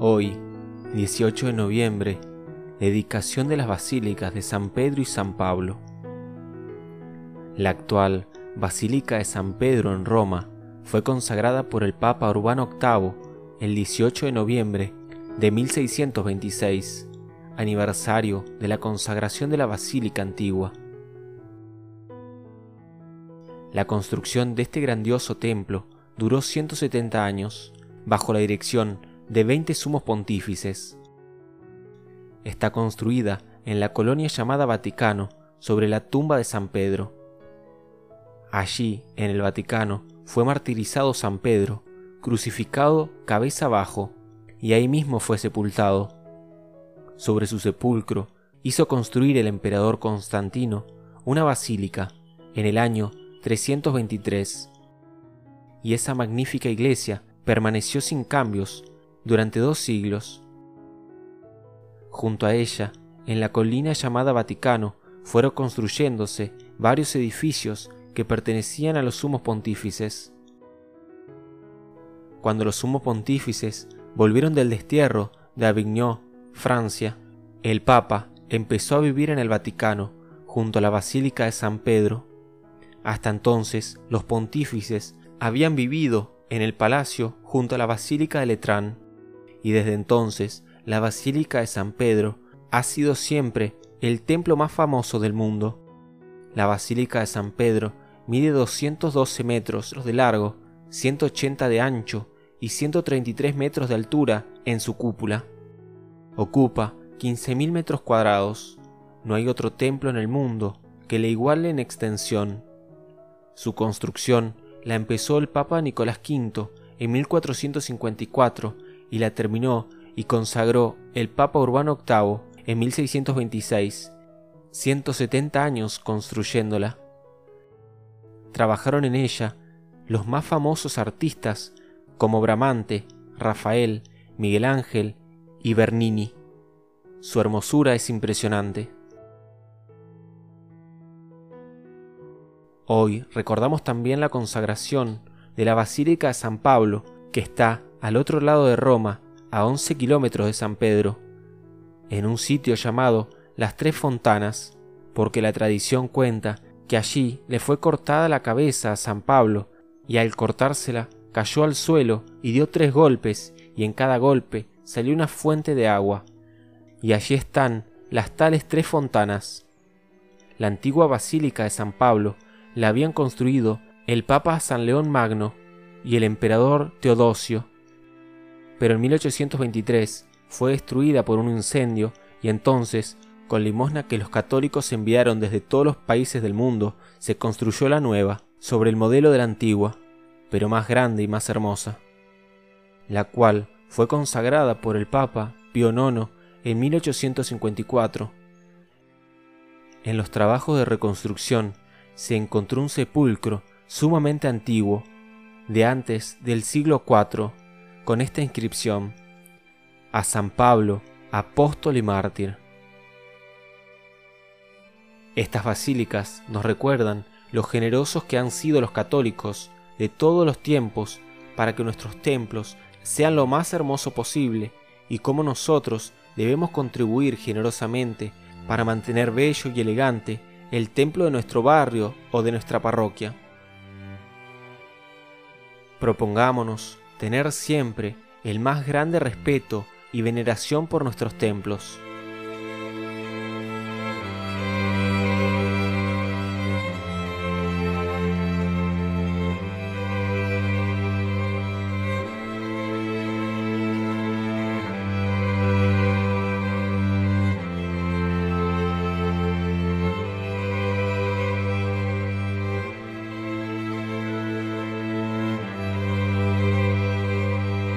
18 de noviembre, dedicación de las basílicas de San Pedro y San Pablo. La actual Basílica de San Pedro en Roma fue consagrada por el Papa Urbano VIII el 18 de noviembre de 1626, aniversario de la consagración de la Basílica Antigua. La construcción de este grandioso templo duró 170 años, bajo la dirección de 20 sumos pontífices. Está construida en la colonia llamada Vaticano, sobre la tumba de San Pedro. Allí, en el Vaticano, fue martirizado San Pedro, crucificado cabeza abajo, y ahí mismo fue sepultado. Sobre su sepulcro hizo construir el emperador Constantino una basílica en el año 323. Y esa magnífica iglesia permaneció sin cambios durante dos siglos. Junto a ella, en la colina llamada Vaticano, fueron construyéndose varios edificios que pertenecían a los sumos pontífices. Cuando los sumos pontífices volvieron del destierro de Avignon, Francia, el Papa empezó a vivir en el Vaticano, junto a la Basílica de San Pedro. Hasta entonces, los pontífices habían vivido en el palacio junto a la Basílica de Letrán y desde entonces la Basílica de San Pedro ha sido siempre el templo más famoso del mundo. La Basílica de San Pedro mide 212 metros de largo, 180 de ancho y 133 metros de altura en su cúpula. Ocupa 15.000 metros cuadrados. No hay otro templo en el mundo que le iguale en extensión. Su construcción la empezó el Papa Nicolás V en 1454 y la terminó y consagró el Papa Urbano VIII en 1626, 170 años construyéndola. Trabajaron en ella los más famosos artistas como Bramante, Rafael, Miguel Ángel y Bernini. Su hermosura es impresionante. Hoy recordamos también la consagración de la Basílica de San Pablo, que está al otro lado de Roma, a 11 kilómetros de San Pedro, en un sitio llamado Las Tres Fontanas, porque la tradición cuenta que allí le fue cortada la cabeza a San Pablo y al cortársela cayó al suelo y dio tres golpes y en cada golpe salió una fuente de agua. Y allí están las tales tres fontanas. La antigua basílica de San Pablo la habían construido el Papa San León Magno y el emperador Teodosio pero en 1823 fue destruida por un incendio y entonces, con limosna que los católicos enviaron desde todos los países del mundo, se construyó la nueva, sobre el modelo de la antigua, pero más grande y más hermosa, la cual fue consagrada por el Papa Pío IX en 1854. En los trabajos de reconstrucción se encontró un sepulcro sumamente antiguo, de antes del siglo IV, con esta inscripción, a San Pablo, apóstol y mártir. Estas basílicas nos recuerdan lo generosos que han sido los católicos de todos los tiempos para que nuestros templos sean lo más hermoso posible y cómo nosotros debemos contribuir generosamente para mantener bello y elegante el templo de nuestro barrio o de nuestra parroquia. Propongámonos tener siempre el más grande respeto y veneración por nuestros templos.